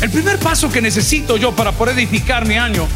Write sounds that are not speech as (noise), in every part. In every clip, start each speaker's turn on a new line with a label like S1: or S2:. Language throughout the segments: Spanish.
S1: El primer paso que necesito yo para poder edificar mi año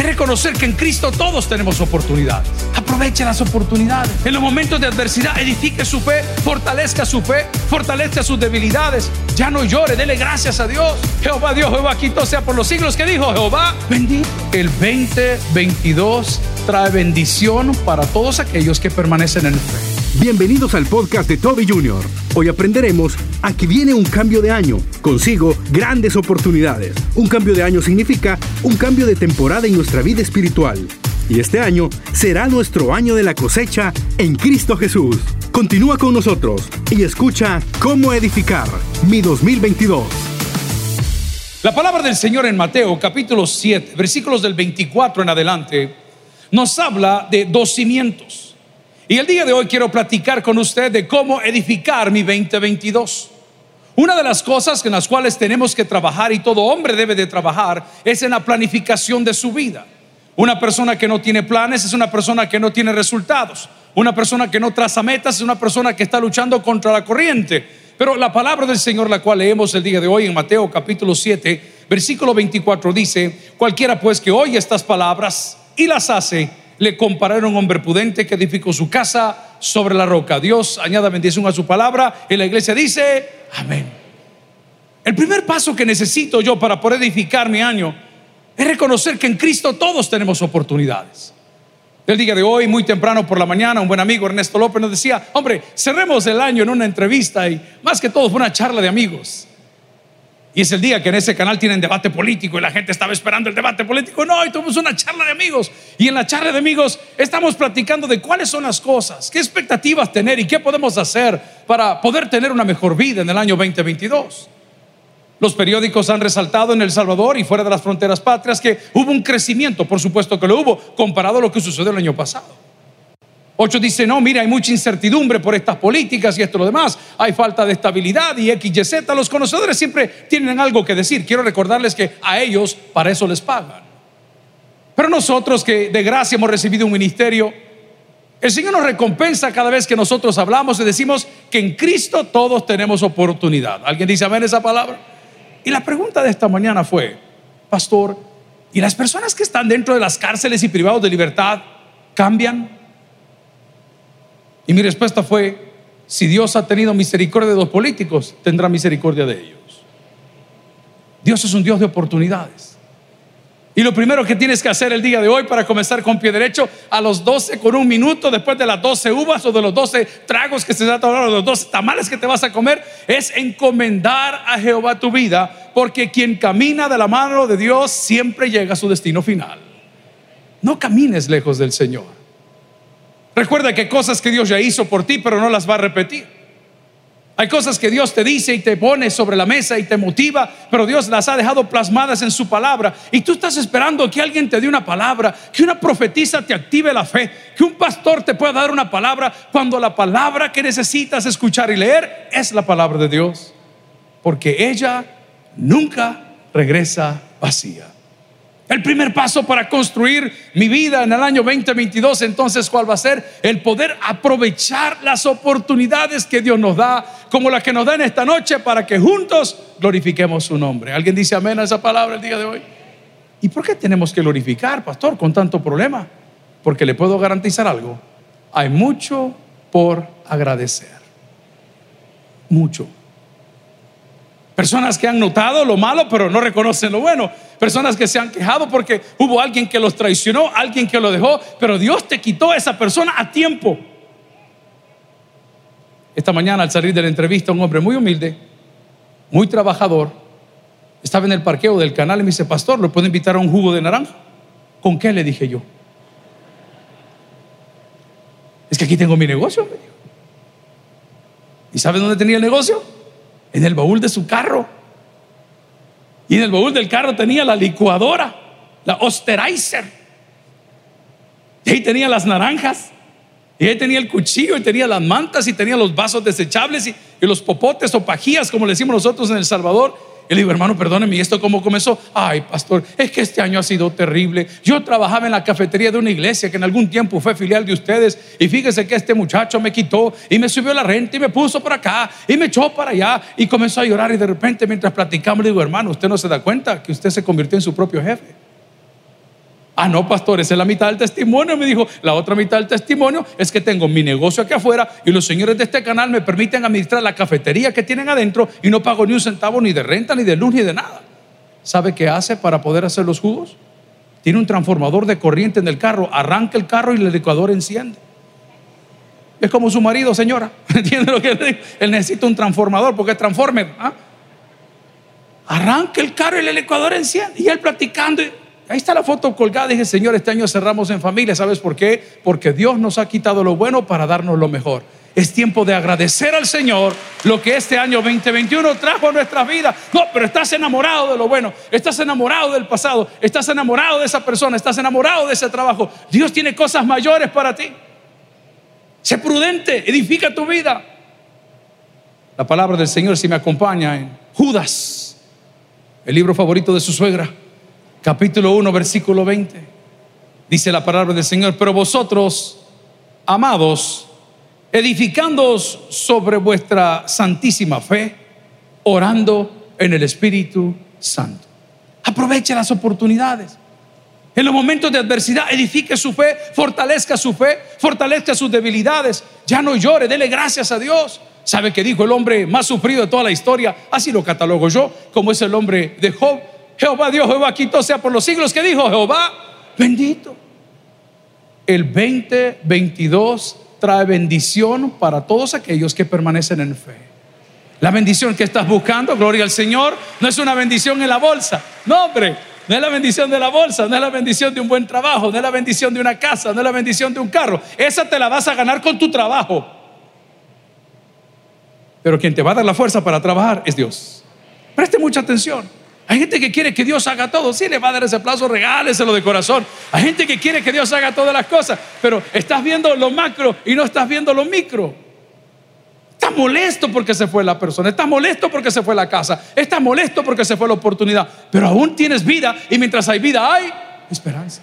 S1: es reconocer que en Cristo todos tenemos oportunidades. Aproveche las oportunidades. En los momentos de adversidad, edifique su fe, fortalezca su fe, fortalezca sus debilidades. Ya no llore, dele gracias a Dios. Jehová Dios, Jehová quito sea por los siglos que dijo Jehová. Bendito. El 2022 trae bendición para todos aquellos que permanecen en fe.
S2: Bienvenidos al podcast de Toby Jr. Hoy aprenderemos a que viene un cambio de año, consigo grandes oportunidades. Un cambio de año significa un cambio de temporada en nuestra vida espiritual. Y este año será nuestro año de la cosecha en Cristo Jesús. Continúa con nosotros y escucha cómo edificar mi 2022.
S1: La palabra del Señor en Mateo capítulo 7, versículos del 24 en adelante, nos habla de dos cimientos. Y el día de hoy quiero platicar con usted de cómo edificar mi 2022. Una de las cosas en las cuales tenemos que trabajar y todo hombre debe de trabajar es en la planificación de su vida. Una persona que no tiene planes es una persona que no tiene resultados. Una persona que no traza metas es una persona que está luchando contra la corriente. Pero la palabra del Señor, la cual leemos el día de hoy en Mateo capítulo 7, versículo 24 dice, cualquiera pues que oye estas palabras y las hace, le compararon a un hombre prudente que edificó su casa sobre la roca. Dios añada bendición a su palabra y la iglesia dice, amén. El primer paso que necesito yo para poder edificar mi año es reconocer que en Cristo todos tenemos oportunidades. El día de hoy, muy temprano por la mañana, un buen amigo, Ernesto López, nos decía, hombre, cerremos el año en una entrevista y más que todo fue una charla de amigos. Y es el día que en ese canal tienen debate político y la gente estaba esperando el debate político. No, y tuvimos una charla de amigos. Y en la charla de amigos estamos platicando de cuáles son las cosas, qué expectativas tener y qué podemos hacer para poder tener una mejor vida en el año 2022. Los periódicos han resaltado en El Salvador y fuera de las fronteras patrias que hubo un crecimiento, por supuesto que lo hubo, comparado a lo que sucedió el año pasado. Ocho dice, no, mira, hay mucha incertidumbre por estas políticas y esto lo demás. Hay falta de estabilidad y X, Y, Z. Los conocedores siempre tienen algo que decir. Quiero recordarles que a ellos para eso les pagan. Pero nosotros que de gracia hemos recibido un ministerio, el Señor nos recompensa cada vez que nosotros hablamos y decimos que en Cristo todos tenemos oportunidad. ¿Alguien dice amén esa palabra? Y la pregunta de esta mañana fue, pastor, ¿y las personas que están dentro de las cárceles y privados de libertad cambian? Y mi respuesta fue, si Dios ha tenido misericordia de los políticos, tendrá misericordia de ellos. Dios es un Dios de oportunidades. Y lo primero que tienes que hacer el día de hoy para comenzar con pie derecho, a los 12 con un minuto, después de las 12 uvas o de los 12 tragos que se te tomar, o de los 12 tamales que te vas a comer, es encomendar a Jehová tu vida, porque quien camina de la mano de Dios siempre llega a su destino final. No camines lejos del Señor. Recuerda que hay cosas que Dios ya hizo por ti, pero no las va a repetir. Hay cosas que Dios te dice y te pone sobre la mesa y te motiva, pero Dios las ha dejado plasmadas en su palabra. Y tú estás esperando que alguien te dé una palabra, que una profetisa te active la fe, que un pastor te pueda dar una palabra, cuando la palabra que necesitas escuchar y leer es la palabra de Dios. Porque ella nunca regresa vacía. El primer paso para construir mi vida en el año 2022, entonces, ¿cuál va a ser? El poder aprovechar las oportunidades que Dios nos da, como la que nos da esta noche, para que juntos glorifiquemos su nombre. ¿Alguien dice amén a esa palabra el día de hoy? ¿Y por qué tenemos que glorificar, pastor, con tanto problema? Porque le puedo garantizar algo. Hay mucho por agradecer. Mucho. Personas que han notado lo malo, pero no reconocen lo bueno. Personas que se han quejado porque hubo alguien que los traicionó, alguien que lo dejó, pero Dios te quitó a esa persona a tiempo. Esta mañana al salir de la entrevista, un hombre muy humilde, muy trabajador, estaba en el parqueo del canal y me dice, pastor, ¿lo puedo invitar a un jugo de naranja? ¿Con qué? Le dije yo. Es que aquí tengo mi negocio. ¿Y sabe dónde tenía el negocio? En el baúl de su carro. Y en el baúl del carro tenía la licuadora, la Osterizer. Y ahí tenía las naranjas. Y ahí tenía el cuchillo, y tenía las mantas, y tenía los vasos desechables, y, los popotes o pajías, como le decimos nosotros en El Salvador. Y le digo, hermano, perdóneme, ¿y esto cómo comenzó? Ay, pastor, es que este año ha sido terrible. Yo trabajaba en la cafetería de una iglesia que en algún tiempo fue filial de ustedes. Y fíjese que este muchacho me quitó y me subió la renta y me puso por acá y me echó para allá. Y comenzó a llorar. Y de repente, mientras platicamos, le digo, hermano, ¿usted no se da cuenta que usted se convirtió en su propio jefe? Ah, no, pastor, esa es la mitad del testimonio. Me dijo, la otra mitad del testimonio es que tengo mi negocio aquí afuera y los señores de este canal me permiten administrar la cafetería que tienen adentro y no pago ni un centavo ni de renta, ni de luz, ni de nada. ¿Sabe qué hace para poder hacer los jugos? Tiene un transformador de corriente en el carro, arranca el carro y el licuador enciende. Es como su marido, señora. (laughs) ¿Entiende lo que le digo? Él necesita un transformador porque es transformer. ¿ah? Arranca el carro y el licuador enciende. Y él platicando. Ahí está la foto colgada. Dije, Señor, este año cerramos en familia. ¿Sabes por qué? Porque Dios nos ha quitado lo bueno para darnos lo mejor. Es tiempo de agradecer al Señor lo que este año 2021 trajo a nuestras vidas. No, pero estás enamorado de lo bueno, estás enamorado del pasado, estás enamorado de esa persona, estás enamorado de ese trabajo. Dios tiene cosas mayores para ti. Sé prudente, edifica tu vida. La palabra del Señor si me acompaña en Judas, el libro favorito de su suegra capítulo 1, versículo 20. Dice la palabra del Señor, pero vosotros, amados, edificándoos sobre vuestra santísima fe, orando en el Espíritu Santo. Aproveche las oportunidades. En los momentos de adversidad, edifique su fe, fortalezca su fe, fortalezca sus debilidades. Ya no llore, dele gracias a Dios. ¿Sabe que dijo el hombre más sufrido de toda la historia? Así lo catalogo yo, como es el hombre de Job. Jehová Dios, Jehová quito sea por los siglos que dijo Jehová, bendito. El 2022 trae bendición para todos aquellos que permanecen en fe. La bendición que estás buscando, gloria al Señor, no es una bendición en la bolsa. No, hombre, no es la bendición de la bolsa, no es la bendición de un buen trabajo, no es la bendición de una casa, no es la bendición de un carro. Esa te la vas a ganar con tu trabajo. Pero quien te va a dar la fuerza para trabajar es Dios. Preste mucha atención. Hay gente que quiere que Dios haga todo. Sí, le va a dar ese aplauso, regáleselo de corazón. Hay gente que quiere que Dios haga todas las cosas, pero estás viendo lo macro y no estás viendo lo micro. Estás molesto porque se fue la persona, estás molesto porque se fue la casa, estás molesto porque se fue la oportunidad, pero aún tienes vida y mientras hay vida hay esperanza.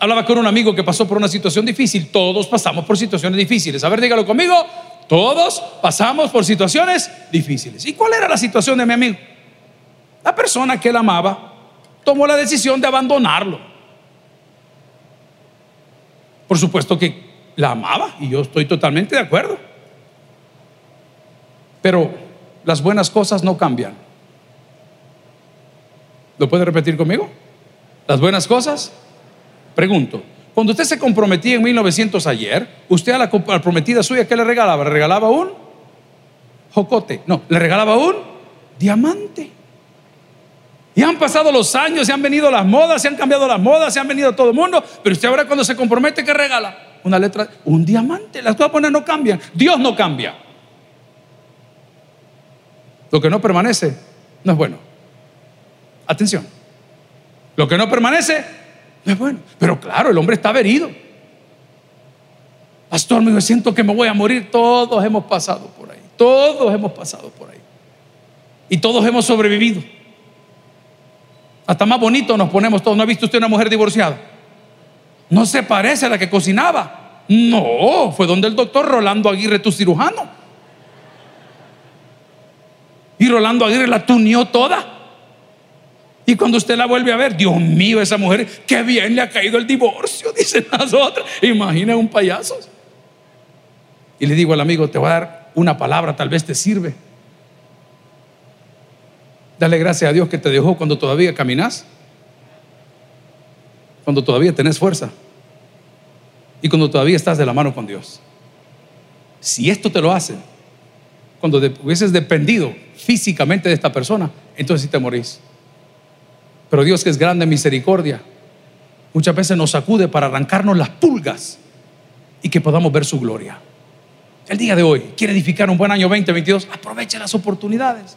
S1: Hablaba con un amigo que pasó por una situación difícil. Todos pasamos por situaciones difíciles. A ver, dígalo conmigo. Todos pasamos por situaciones difíciles. ¿Y cuál era la situación de mi amigo? La persona que él amaba tomó la decisión de abandonarlo. Por supuesto que la amaba y yo estoy totalmente de acuerdo. Pero las buenas cosas no cambian. ¿Lo puede repetir conmigo? Las buenas cosas. Pregunto, cuando usted se comprometía en 1900 ayer, usted a la prometida suya, ¿qué le regalaba? ¿Le regalaba un jocote? No, le regalaba un diamante. Y han pasado los años, se han venido las modas, se han cambiado las modas, se han venido todo el mundo. Pero usted ahora cuando se compromete, ¿qué regala? Una letra, un diamante. Las cosas no cambian. Dios no cambia. Lo que no permanece no es bueno. Atención. Lo que no permanece no es bueno. Pero claro, el hombre está herido. Pastor, me siento que me voy a morir. Todos hemos pasado por ahí. Todos hemos pasado por ahí. Y todos hemos sobrevivido. Hasta más bonito nos ponemos todos. ¿No ha visto usted una mujer divorciada? No se parece a la que cocinaba. No, fue donde el doctor Rolando Aguirre, tu cirujano. Y Rolando Aguirre la tuneó toda. Y cuando usted la vuelve a ver, Dios mío, esa mujer, qué bien le ha caído el divorcio, (laughs) dicen las otras. Imagina un payaso. Y le digo al amigo, te voy a dar una palabra, tal vez te sirve. Dale gracias a Dios que te dejó cuando todavía caminas, cuando todavía tenés fuerza y cuando todavía estás de la mano con Dios. Si esto te lo hace, cuando hubieses dependido físicamente de esta persona, entonces sí te morís. Pero Dios que es grande en misericordia, muchas veces nos sacude para arrancarnos las pulgas y que podamos ver su gloria. El día de hoy quiere edificar un buen año 2022, aproveche las oportunidades.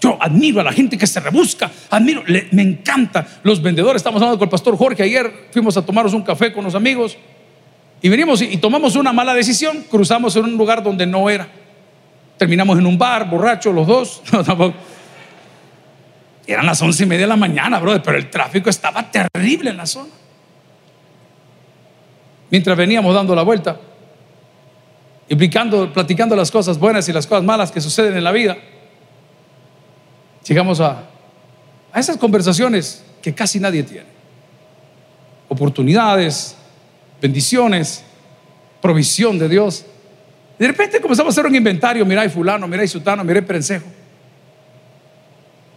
S1: Yo admiro a la gente que se rebusca, admiro, me encanta los vendedores. Estamos hablando con el pastor Jorge ayer, fuimos a tomarnos un café con los amigos y venimos y, tomamos una mala decisión, cruzamos en un lugar donde no era. terminamos en un bar, borrachos los dos. (laughs) Eran las once y media de la mañana, brother, pero el tráfico estaba terrible en la zona. Mientras veníamos dando la vuelta, y platicando las cosas buenas y las cosas malas que suceden en la vida, llegamos a, a esas conversaciones que casi nadie tiene. Oportunidades, bendiciones, provisión de Dios. de repente comenzamos a hacer un inventario, mira, fulano, mira, y sutano, mira, prensejo.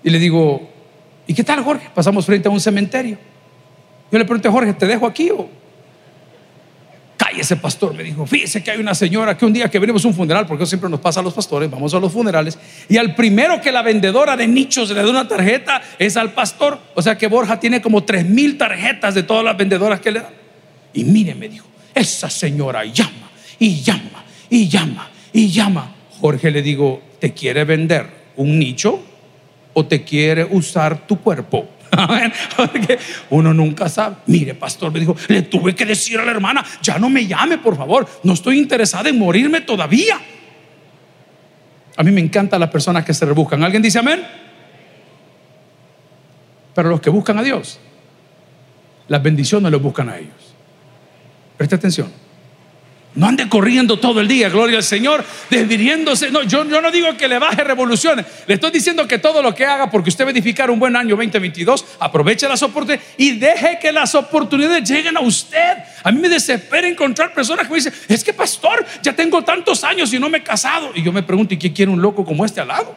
S1: Y le digo, ¿y qué tal, Jorge? Pasamos frente a un cementerio. Yo le pregunté, Jorge, ¿te dejo aquí o ese pastor, me dijo, fíjese que hay una señora que un día que venimos a un funeral, porque eso siempre nos pasa a los pastores, vamos a los funerales, y al primero que la vendedora de nichos le da una tarjeta es al pastor. O sea que Borja tiene como tres mil tarjetas de todas las vendedoras que le dan. Y mire, me dijo, esa señora llama y llama y llama y llama. Jorge le digo, ¿te quiere vender un nicho o te quiere usar tu cuerpo? Porque uno nunca sabe. Mire, pastor, me dijo, le tuve que decir a la hermana, ya no me llame, por favor. No estoy interesada en morirme todavía. A mí me encantan las personas que se rebuscan. ¿Alguien dice amén? Pero los que buscan a Dios, las bendiciones los buscan a ellos. Presta atención. No ande corriendo todo el día, gloria al Señor, desviviéndose. No, yo, yo, no digo que le baje revoluciones. Le estoy diciendo que todo lo que haga, porque usted va a edificar un buen año 2022, aproveche las oportunidades y deje que las oportunidades lleguen a usted. A mí me desespera encontrar personas que me dicen, es que pastor, ya tengo tantos años y no me he casado. Y yo me pregunto, ¿y qué quiere un loco como este al lado?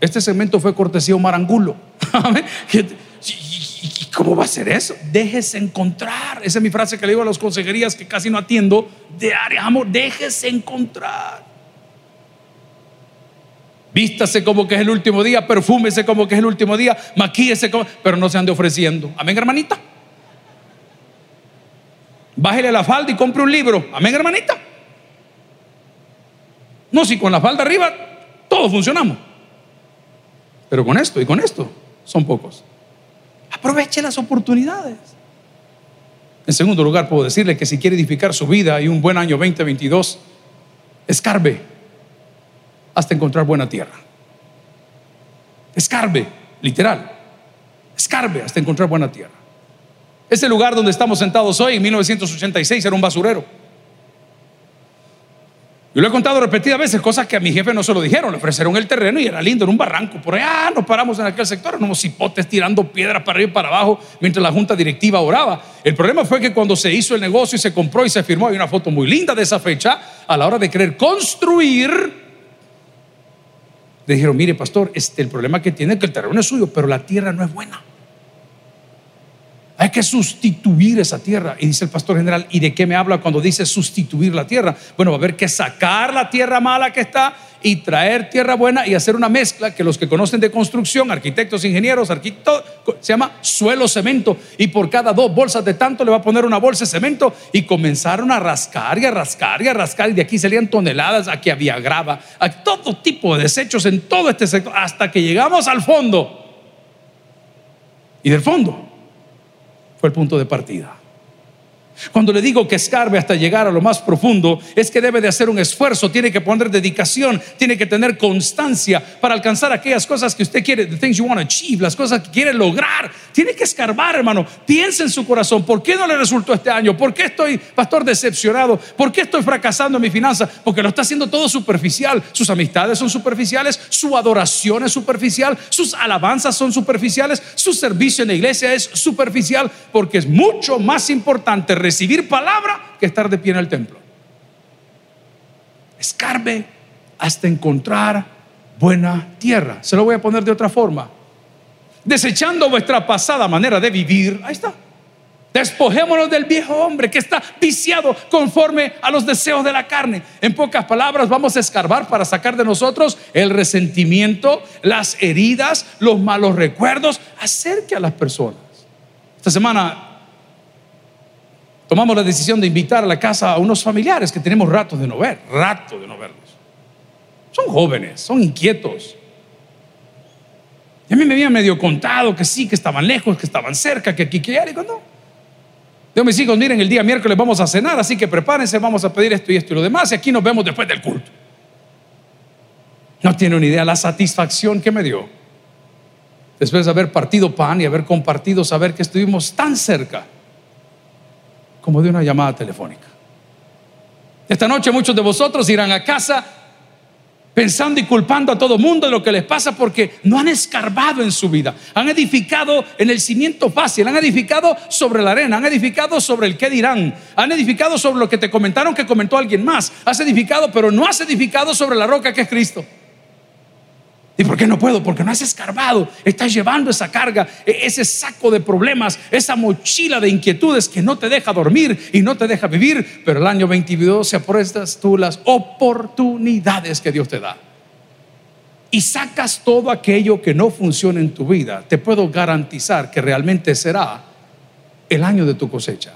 S1: Este segmento fue cortesía Omar Angulo. (laughs) ¿Y cómo va a ser eso? Déjese encontrar. Esa es mi frase que le digo a las consejerías que casi no atiendo. De amor, déjese encontrar. Vístase como que es el último día, perfúmese como que es el último día, maquíese como, pero no se ande ofreciendo. Amén, hermanita. Bájele la falda y compre un libro. Amén, hermanita. No, si con la falda arriba todos funcionamos. Pero con esto y con esto son pocos. Aproveche las oportunidades. En segundo lugar, puedo decirle que si quiere edificar su vida y un buen año 2022, escarbe hasta encontrar buena tierra. Escarbe, literal. Escarbe hasta encontrar buena tierra. Ese lugar donde estamos sentados hoy, en 1986, era un basurero. Yo lo he contado repetidas veces, cosas que a mi jefe no se lo dijeron. Le ofrecieron el terreno y era lindo, en un barranco. Por allá nos paramos en aquel sector, éramos hipotes tirando piedras para arriba y para abajo mientras la junta directiva oraba. El problema fue que cuando se hizo el negocio y se compró y se firmó, hay una foto muy linda de esa fecha, a la hora de querer construir, le dijeron, mire pastor, este, el problema que tiene es que el terreno es suyo, pero la tierra no es buena. Que sustituir esa tierra. Y dice el pastor general, ¿y de qué me habla cuando dice sustituir la tierra? Bueno, va a haber que sacar la tierra mala que está y traer tierra buena y hacer una mezcla que los que conocen de construcción, arquitectos, ingenieros, arquitectos, se llama suelo cemento. Y por cada dos bolsas de tanto le va a poner una bolsa de cemento y comenzaron a rascar y a rascar y a rascar. Y de aquí salían toneladas, aquí había grava, aquí todo tipo de desechos en todo este sector, hasta que llegamos al fondo. Y del fondo fue el punto de partida. Cuando le digo que escarbe hasta llegar a lo más profundo, es que debe de hacer un esfuerzo, tiene que poner dedicación, tiene que tener constancia para alcanzar aquellas cosas que usted quiere, the things you want to achieve, las cosas que quiere lograr. Tiene que escarbar, hermano. Piensa en su corazón, ¿por qué no le resultó este año? ¿Por qué estoy, pastor, decepcionado? ¿Por qué estoy fracasando en mi finanza? Porque lo está haciendo todo superficial. Sus amistades son superficiales, su adoración es superficial, sus alabanzas son superficiales, su servicio en la iglesia es superficial, porque es mucho más importante recibir palabra que estar de pie en el templo. Escarbe hasta encontrar buena tierra. Se lo voy a poner de otra forma. Desechando vuestra pasada manera de vivir, ahí está. Despojémonos del viejo hombre que está viciado conforme a los deseos de la carne. En pocas palabras, vamos a escarbar para sacar de nosotros el resentimiento, las heridas, los malos recuerdos. Acerque a las personas. Esta semana tomamos la decisión de invitar a la casa a unos familiares que tenemos rato de no ver, rato de no verlos. Son jóvenes, son inquietos. Y a mí me habían medio contado que sí, que estaban lejos, que estaban cerca, que aquí, que allá. Digo, no. Digo, mis hijos, miren, el día miércoles vamos a cenar, así que prepárense, vamos a pedir esto y esto y lo demás, y aquí nos vemos después del culto. No tiene una idea la satisfacción que me dio. Después de haber partido pan y haber compartido, saber que estuvimos tan cerca como de una llamada telefónica. Esta noche muchos de vosotros irán a casa pensando y culpando a todo mundo de lo que les pasa porque no han escarbado en su vida. Han edificado en el cimiento fácil, han edificado sobre la arena, han edificado sobre el qué dirán, han edificado sobre lo que te comentaron que comentó alguien más. Has edificado, pero no has edificado sobre la roca que es Cristo. ¿Y por qué no puedo? Porque no has escarbado. Estás llevando esa carga, e, ese saco de problemas, esa mochila de inquietudes que no te deja dormir y no te deja vivir. Pero el año 22 se tú las oportunidades que Dios te da. Y sacas todo aquello que no funciona en tu vida. Te puedo garantizar que realmente será el año de tu cosecha.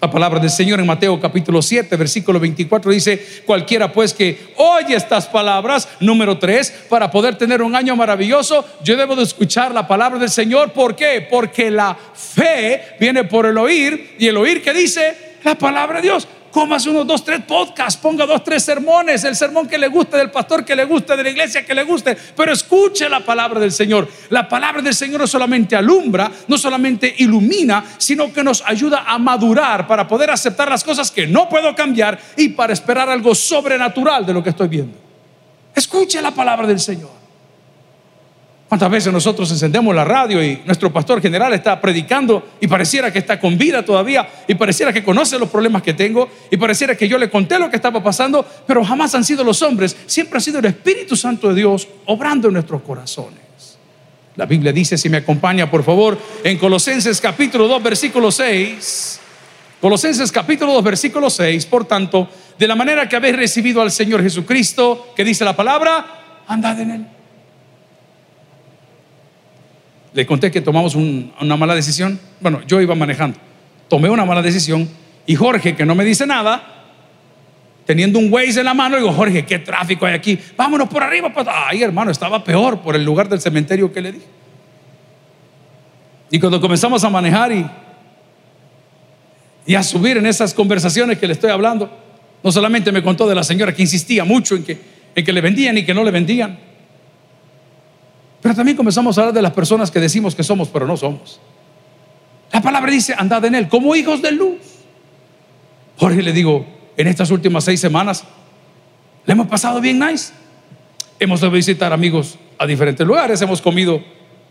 S1: La palabra del Señor en Mateo capítulo 7, versículo 24 dice, cualquiera pues que oye estas palabras, número 3, para poder tener un año maravilloso, yo debo de escuchar la palabra del Señor. ¿Por qué? Porque la fe viene por el oír y el oír que dice la palabra de Dios hace unos dos, tres podcasts, ponga dos, tres sermones, el sermón que le guste, del pastor que le guste, de la iglesia que le guste, pero escuche la palabra del Señor. La palabra del Señor no solamente alumbra, no solamente ilumina, sino que nos ayuda a madurar para poder aceptar las cosas que no puedo cambiar y para esperar algo sobrenatural de lo que estoy viendo. Escuche la palabra del Señor. ¿Cuántas veces nosotros encendemos la radio y nuestro pastor general está predicando y pareciera que está con vida todavía y pareciera que conoce los problemas que tengo y pareciera que yo le conté lo que estaba pasando, pero jamás han sido los hombres, siempre ha sido el Espíritu Santo de Dios obrando en nuestros corazones. La Biblia dice, si me acompaña por favor, en Colosenses capítulo 2, versículo 6, Colosenses capítulo 2, versículo 6, por tanto, de la manera que habéis recibido al Señor Jesucristo, que dice la palabra, andad en él le conté que tomamos una mala decisión. Bueno, yo iba manejando. Tomé una mala decisión y Jorge, que no me dice nada, teniendo un Waze en la mano, digo, Jorge, ¿qué tráfico hay aquí? Vámonos por arriba. Pues, ay, hermano, estaba peor por el lugar del cementerio que le dije. Y cuando comenzamos a manejar y, y a subir en esas conversaciones que le estoy hablando, no solamente me contó de la señora que insistía mucho en que, en que le vendían y que no le vendían, pero también comenzamos a hablar de las personas que decimos que somos, pero no somos. La palabra dice, andad en él como hijos de luz. Jorge le digo, en estas últimas seis semanas, le hemos pasado bien nice. Hemos ido a visitar amigos a diferentes lugares, hemos comido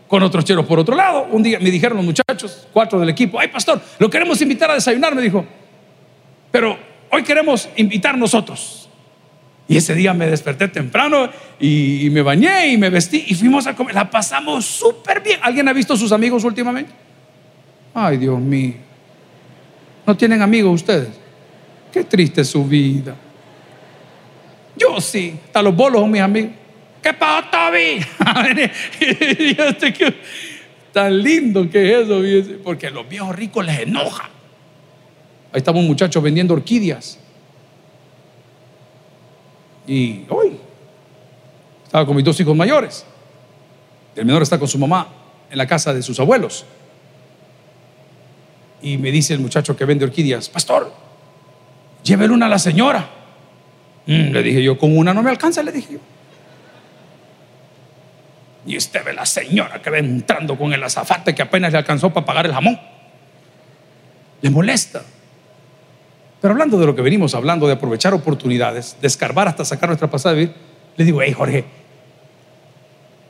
S1: con otros cheros por otro lado. Un día me dijeron los muchachos, cuatro del equipo, ay pastor, lo queremos invitar a desayunar, me dijo. Pero hoy queremos invitar nosotros. Y ese día me desperté temprano y, me bañé y me vestí y fuimos a comer. La pasamos súper bien. ¿Alguien ha visto sus amigos últimamente? Ay, Dios mío. ¿No tienen amigos ustedes? Qué triste su vida. Yo sí. Hasta los bolos son mis amigos. ¿Qué pasó, Toby? (laughs) Tan lindo que es eso. Porque a los viejos ricos les enoja. Ahí estaba un muchacho vendiendo orquídeas. Y hoy estaba con mis dos hijos mayores. El menor está con su mamá en la casa de sus abuelos. Y me dice el muchacho que vende orquídeas, pastor, llévele una a la señora. Mm, le dije yo, con una no me alcanza, le dije yo. Y usted ve la señora que va entrando con el azafate que apenas le alcanzó para pagar el jamón. Le molesta. Pero hablando de lo que venimos hablando, de aprovechar oportunidades, de escarbar hasta sacar nuestra pasada de le digo, hey Jorge,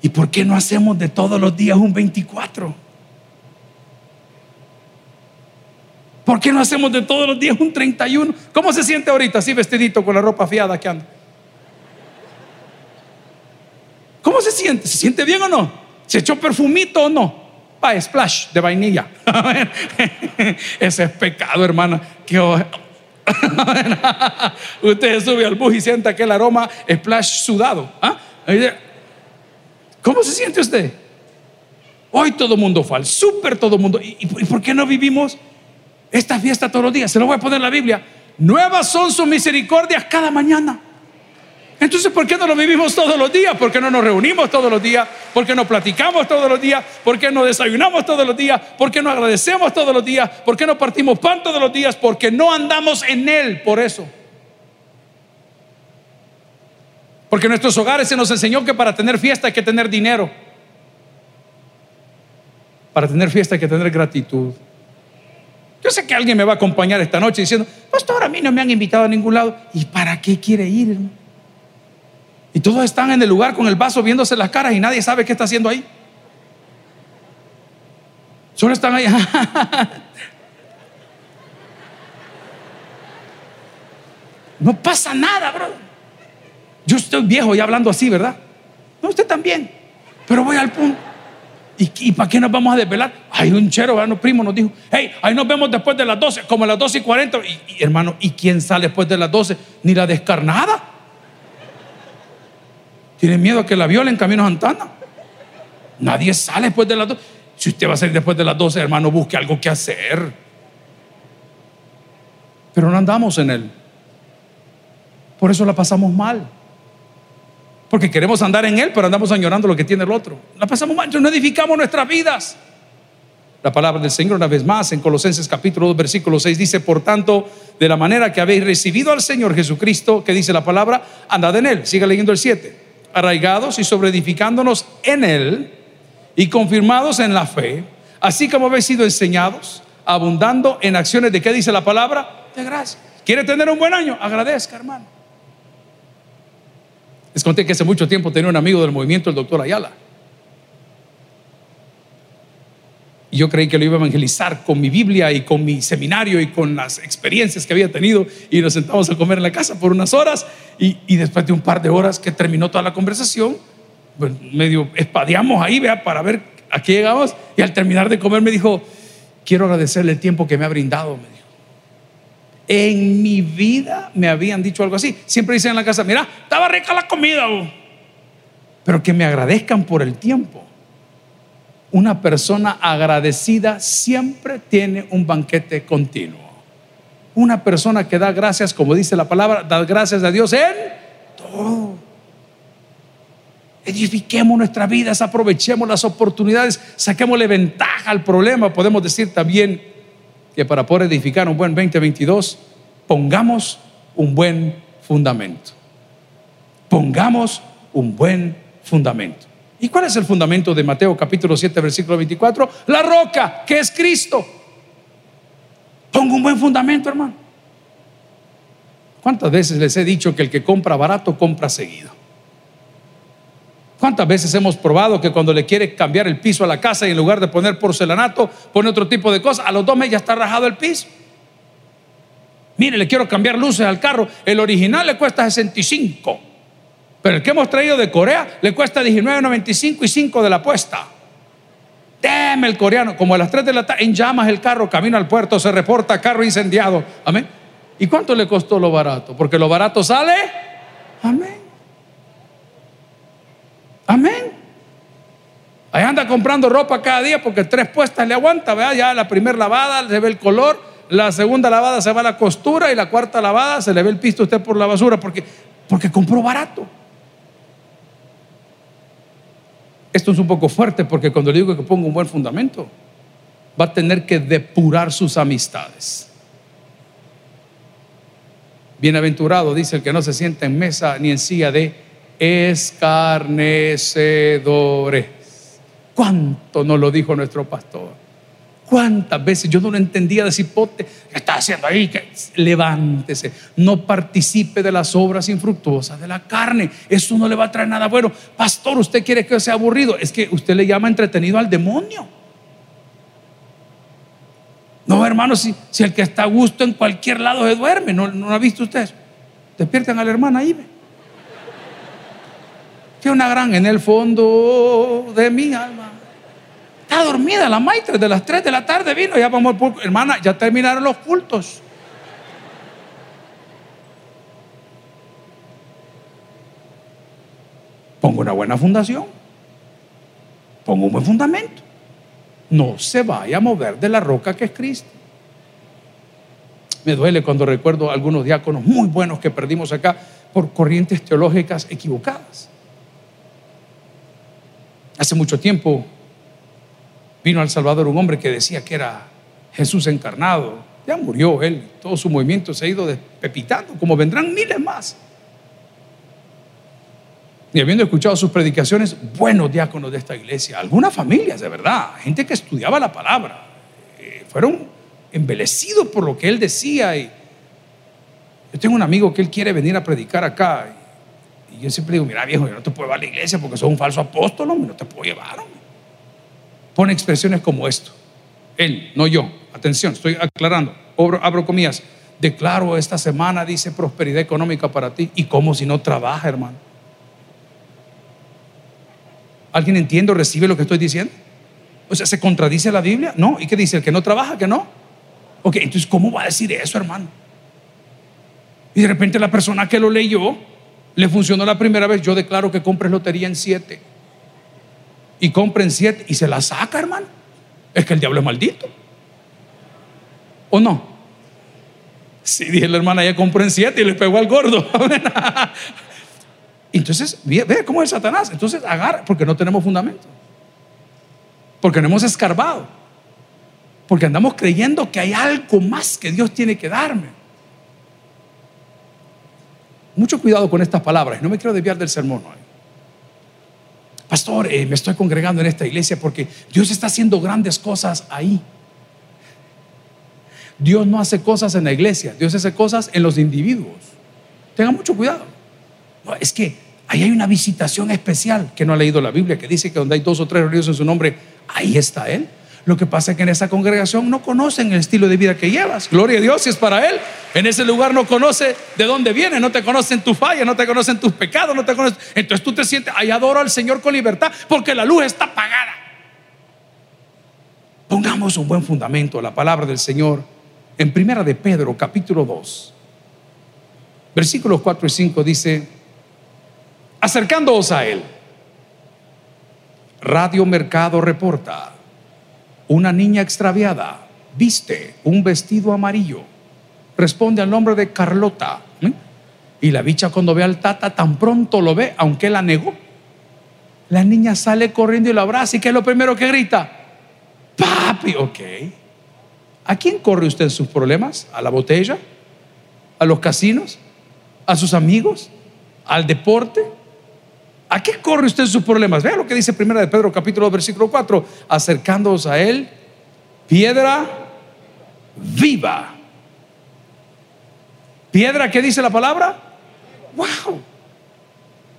S1: ¿y por qué no hacemos de todos los días un 24? ¿Por qué no hacemos de todos los días un 31? ¿Cómo se siente ahorita así vestidito con la ropa fiada que anda? ¿Cómo se siente? ¿Se siente bien o no? ¿Se echó perfumito o no? Pa, splash de vainilla. Ese (laughs) es pecado, hermana. (laughs) Usted sube al bus y siente aquel aroma splash sudado. ¿ah? ¿Cómo se siente usted? Hoy todo mundo al súper, todo mundo. ¿Y, por qué no vivimos esta fiesta todos los días? Se lo voy a poner en la Biblia. Nuevas son sus misericordias cada mañana. Entonces, ¿por qué no lo vivimos todos los días? ¿Por qué no nos reunimos todos los días? ¿Por qué no platicamos todos los días? ¿Por qué no desayunamos todos los días? ¿Por qué no agradecemos todos los días? ¿Por qué no partimos pan todos los días? Porque no andamos en Él por eso. Porque en nuestros hogares se nos enseñó que para tener fiesta hay que tener dinero. Para tener fiesta hay que tener gratitud. Yo sé que alguien me va a acompañar esta noche diciendo, pastor, a mí no me han invitado a ningún lado. ¿Y para qué quiere ir? Hermano? Y todos están en el lugar con el vaso viéndose las caras y nadie sabe qué está haciendo ahí. Solo están ahí. (laughs) no pasa nada, bro. Yo estoy viejo y hablando así, ¿verdad? No, usted también. Pero voy al punto. ¿Y, para qué nos vamos a desvelar? Hay un chero, hermano primo nos dijo, hey, ahí nos vemos después de las 12, como a las 12 y 40. Y, hermano, ¿y quién sale después de las 12? Ni la descarnada. ¿Tiene miedo a que la violen camino a Santana? Nadie sale después de las 12. Si usted va a salir después de las 12, hermano, busque algo que hacer. Pero no andamos en él. Por eso la pasamos mal. Porque queremos andar en Él, pero andamos añorando lo que tiene el otro. La pasamos mal, no edificamos nuestras vidas. La palabra del Señor, una vez más, en Colosenses capítulo 2, versículo 6, dice: Por tanto, de la manera que habéis recibido al Señor Jesucristo, que dice la palabra, andad en Él. Siga leyendo el 7. Arraigados y sobreedificándonos en Él y confirmados en la fe, así como habéis sido enseñados, abundando en acciones de qué dice la palabra, de gracia. ¿Quiere tener un buen año? Agradezca, hermano. Les conté que hace mucho tiempo tenía un amigo del movimiento, el doctor Ayala. Y yo creí que lo iba a evangelizar con mi Biblia y con mi seminario y con las experiencias que había tenido. Y nos sentamos a comer en la casa por unas horas. Y, después de un par de horas que terminó toda la conversación, pues medio espadeamos ahí, vea, para ver a qué llegamos. Y al terminar de comer me dijo, quiero agradecerle el tiempo que me ha brindado. Me en mi vida me habían dicho algo así. Siempre dicen en la casa, mira, estaba rica la comida, pero que me agradezcan por el tiempo. Una persona agradecida siempre tiene un banquete continuo. Una persona que da gracias, como dice la palabra, da gracias a Dios en todo. Edifiquemos nuestras vidas, aprovechemos las oportunidades, saquémosle ventaja al problema. Podemos decir también que para poder edificar un buen 2022, pongamos un buen fundamento. Pongamos un buen fundamento. ¿Y cuál es el fundamento de Mateo capítulo 7, versículo 24? La roca, que es Cristo. Pongo un buen fundamento, hermano. ¿Cuántas veces les he dicho que el que compra barato compra seguido? ¿Cuántas veces hemos probado que cuando le quiere cambiar el piso a la casa y en lugar de poner porcelanato, pone otro tipo de cosas? A los dos meses ya está rajado el piso. Mire, le quiero cambiar luces al carro. El original le cuesta 65. Pero el que hemos traído de Corea le cuesta 19.95 y 5 de la puesta. Deme el coreano, como a las 3 de la tarde, en llamas el carro, camino al puerto, se reporta carro incendiado. Amén. ¿Y cuánto le costó lo barato? Porque lo barato sale. Amén. Amén. Ahí anda comprando ropa cada día porque tres puestas le aguanta, vea, ya la primera lavada se ve el color, la segunda lavada se va a la costura y la cuarta lavada se le ve el pisto a usted por la basura porque, porque compró barato. Esto es un poco fuerte porque cuando le digo que ponga un buen fundamento, va a tener que depurar sus amistades. Bienaventurado, dice el que no se sienta en mesa ni en silla de escarnecedores. ¿Cuánto nos lo dijo nuestro pastor? ¿Cuántas veces yo no lo entendía de cipote? ¿Qué está haciendo ahí? Levántese, no participe de las obras infructuosas de la carne. Eso no le va a traer nada bueno. Pastor, usted quiere que sea aburrido. Es que usted le llama entretenido al demonio. No, hermano, si, si el que está a gusto en cualquier lado se duerme, ¿no, no ha visto usted? Despiertan a la hermana ahí. ¿ve? que una gran en el fondo de mi alma. Está dormida la maestra de las 3 de la tarde vino, ya vamos hermana, ya terminaron los cultos. Pongo una buena fundación. Pongo un buen fundamento. No se vaya a mover de la roca que es Cristo. Me duele cuando recuerdo algunos diáconos muy buenos que perdimos acá por corrientes teológicas equivocadas. Hace mucho tiempo vino al Salvador un hombre que decía que era Jesús encarnado. Ya murió él, todo su movimiento se ha ido despepitando, como vendrán miles más. y habiendo escuchado sus predicaciones, buenos diáconos de esta iglesia, algunas familias de verdad, gente que estudiaba la palabra, eh, fueron embelecidos por lo que él decía. Y yo tengo un amigo que él quiere venir a predicar acá. Y yo siempre digo, mira viejo, yo no te puedo llevar a la iglesia porque sos un falso apóstol, no te puedo llevar. Pone expresiones como esto. Él, no yo. Atención, estoy aclarando. Abro, comillas. Declaro esta semana, dice, prosperidad económica para ti. ¿Y cómo si no trabaja, hermano? ¿Alguien entiende o recibe lo que estoy diciendo? O sea, ¿se contradice la Biblia? No. ¿Y qué dice? ¿El que no trabaja, que no? Ok, entonces, ¿cómo va a decir eso, hermano? Y de repente la persona que lo leyó le funcionó la primera vez. Yo declaro que compres lotería en siete. Y compren siete y se la saca, hermano. Es que el diablo es maldito. ¿O no? Sí, dije la hermana, ya compró en siete y le pegó al gordo. (laughs) Entonces, ve, cómo es Satanás. Entonces, agarra, porque no tenemos fundamento. Porque no hemos escarbado. Porque andamos creyendo que hay algo más que Dios tiene que darme. Mucho cuidado con estas palabras. No me quiero desviar del sermón hoy. Pastor, eh, me estoy congregando en esta iglesia porque Dios está haciendo grandes cosas ahí. Dios no hace cosas en la iglesia, Dios hace cosas en los individuos. Tenga mucho cuidado. es que ahí hay una visitación especial que no ha leído la Biblia, que dice que donde hay dos o tres reunidos en su nombre, ahí está Él. Lo que pasa es que en esa congregación no conocen el estilo de vida que llevas. Gloria a Dios si es para Él. En ese lugar no conoce de dónde viene, no te conocen tus fallas, no te conocen tus pecados, no te conocen. Entonces tú te sientes, ahí adoro al Señor con libertad porque la luz está apagada. Pongamos un buen fundamento a la palabra del Señor en Primera de Pedro, capítulo 2, versículos 4 y 5 dice, acercándoos a él, Radio Mercado reporta, una niña extraviada viste un vestido amarillo, responde al nombre de Carlota, y la bicha cuando ve al tata tan pronto lo ve, aunque la negó, la niña sale corriendo y lo abraza y que es lo primero que grita, papi, ok. ¿A quién corre usted sus problemas? ¿A la botella? ¿A los casinos? ¿A sus amigos? ¿Al deporte? ¿A qué corre usted sus problemas? Vea lo que dice Primera de Pedro capítulo 2 versículo 4, acercándoos a él, piedra viva. ¿Piedra qué dice la palabra? Wow.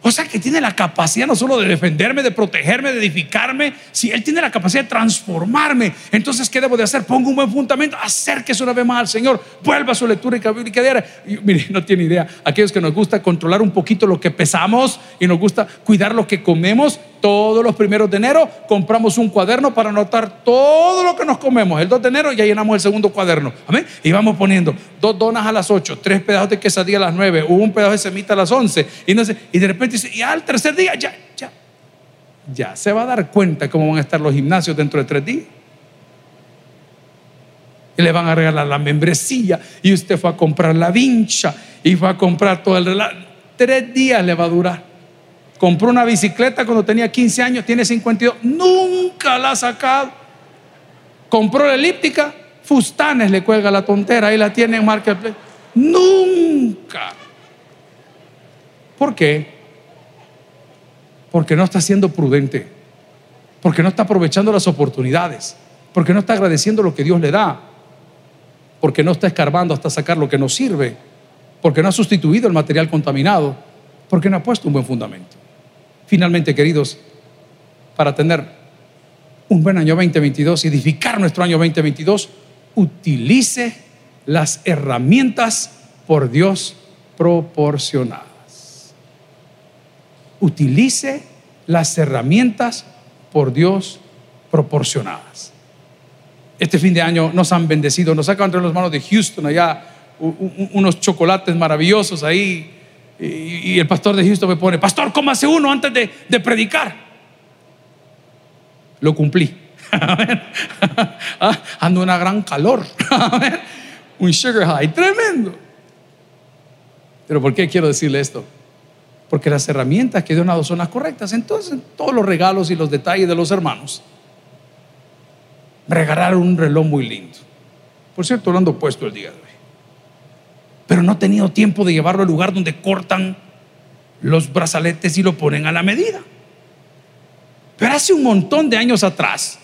S1: O sea que tiene la capacidad no solo de defenderme, de protegerme, de edificarme, si Él tiene la capacidad de transformarme, entonces ¿qué debo de hacer? Pongo un buen fundamento, acérquese una vez más al Señor, vuelva a su lectura y diaria. Mire, no tiene idea, aquellos que nos gusta controlar un poquito lo que pesamos y nos gusta cuidar lo que comemos, todos los primeros de enero compramos un cuaderno para anotar todo lo que nos comemos. El 2 de enero ya llenamos el segundo cuaderno. Amén. Y vamos poniendo dos donas a las 8, tres pedazos de quesadilla a las 9, un pedazo de semita a las 11. Y, no sé, y de repente dice, y al tercer día ya, ya, ya se va a dar cuenta cómo van a estar los gimnasios dentro de tres días. Y le van a regalar la membresía y usted fue a comprar la vincha y fue a comprar todo el relato. Tres días le va a durar. Compró una bicicleta cuando tenía 15 años, tiene 52, nunca la ha sacado. Compró la elíptica, Fustanes le cuelga la tontera, ahí la tiene en Marketplace. Nunca. ¿Por qué? Porque no está siendo prudente, porque no está aprovechando las oportunidades, porque no está agradeciendo lo que Dios le da, porque no está escarbando hasta sacar lo que no sirve, porque no ha sustituido el material contaminado, porque no ha puesto un buen fundamento. Finalmente, queridos, para tener un buen año 2022 y edificar nuestro año 2022, utilice las herramientas por Dios proporcionadas. Utilice las herramientas por Dios proporcionadas. Este fin de año nos han bendecido, nos sacan entre las manos de Houston allá unos chocolates maravillosos ahí y, el pastor de Houston me pone, pastor, hace uno antes de, predicar. Lo cumplí. (laughs) Ah, ando una gran calor. (laughs) Un sugar high tremendo. Pero ¿por qué quiero decirle esto? Porque las herramientas que ha dado son las correctas. Entonces, todos los regalos y los detalles de los hermanos, regalaron un reloj muy lindo. Por cierto, lo ando puesto el día de hoy pero no he tenido tiempo de llevarlo al lugar donde cortan los brazaletes y lo ponen a la medida. Pero hace un montón de años atrás,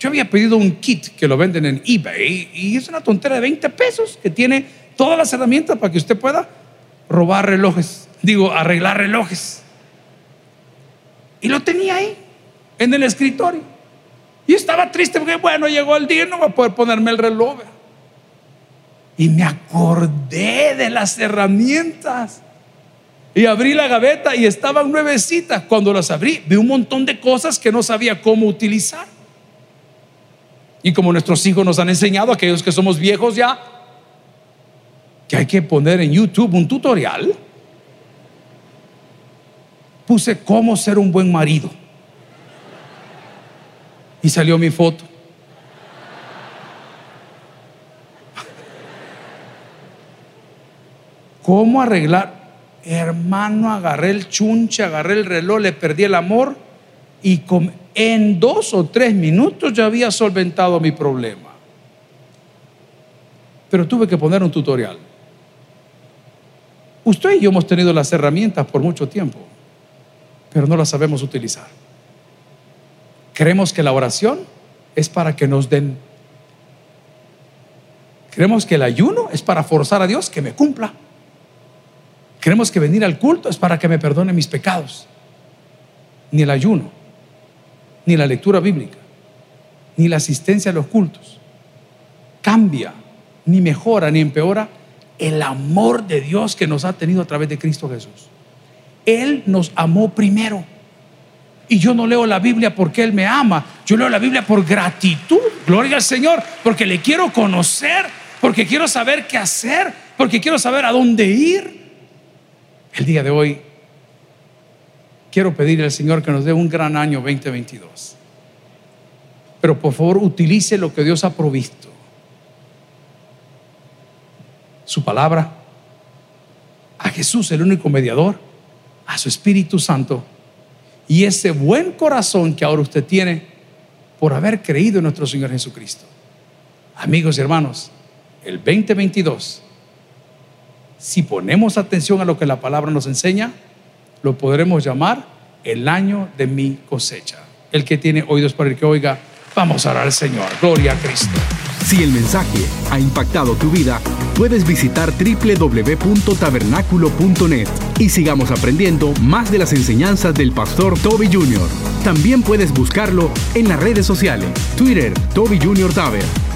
S1: yo había pedido un kit que lo venden en eBay y es una tontera de 20 pesos que tiene todas las herramientas para que usted pueda robar relojes, digo, arreglar relojes. Y lo tenía ahí, en el escritorio. Y estaba triste porque, bueno, llegó el día y no va a poder ponerme el reloj. Y me acordé de las herramientas. Y abrí la gaveta y estaban nuevecitas. Cuando las abrí, vi un montón de cosas que no sabía cómo utilizar. Y como nuestros hijos nos han enseñado, aquellos que somos viejos ya, que hay que poner en YouTube un tutorial, puse cómo ser un buen marido. Y salió mi foto. ¿Cómo arreglar? Hermano, agarré el chunche, agarré el reloj, le perdí el amor y en dos o tres minutos ya había solventado mi problema. Pero tuve que poner un tutorial. Usted y yo hemos tenido las herramientas por mucho tiempo, pero no las sabemos utilizar. Creemos que la oración es para que nos den. Creemos que el ayuno es para forzar a Dios que me cumpla. Creemos que venir al culto es para que me perdone mis pecados. Ni el ayuno, ni la lectura bíblica, ni la asistencia a los cultos cambia, ni mejora, ni empeora el amor de Dios que nos ha tenido a través de Cristo Jesús. Él nos amó primero. Y yo no leo la Biblia porque Él me ama. Yo leo la Biblia por gratitud. Gloria al Señor. Porque le quiero conocer. Porque quiero saber qué hacer. Porque quiero saber a dónde ir. El día de hoy quiero pedirle al Señor que nos dé un gran año 2022. Pero por favor utilice lo que Dios ha provisto. Su palabra, a Jesús, el único mediador, a su Espíritu Santo y ese buen corazón que ahora usted tiene por haber creído en nuestro Señor Jesucristo. Amigos y hermanos, el 2022 si ponemos atención a lo que la palabra nos enseña, lo podremos llamar el año de mi cosecha. El que tiene oídos para el que oiga, vamos a orar al Señor. Gloria a Cristo.
S2: Si el mensaje ha impactado tu vida, puedes visitar www.tabernaculo.net y sigamos aprendiendo más de las enseñanzas del pastor Toby Jr. También puedes buscarlo en las redes sociales, Twitter, Toby Jr. Taber,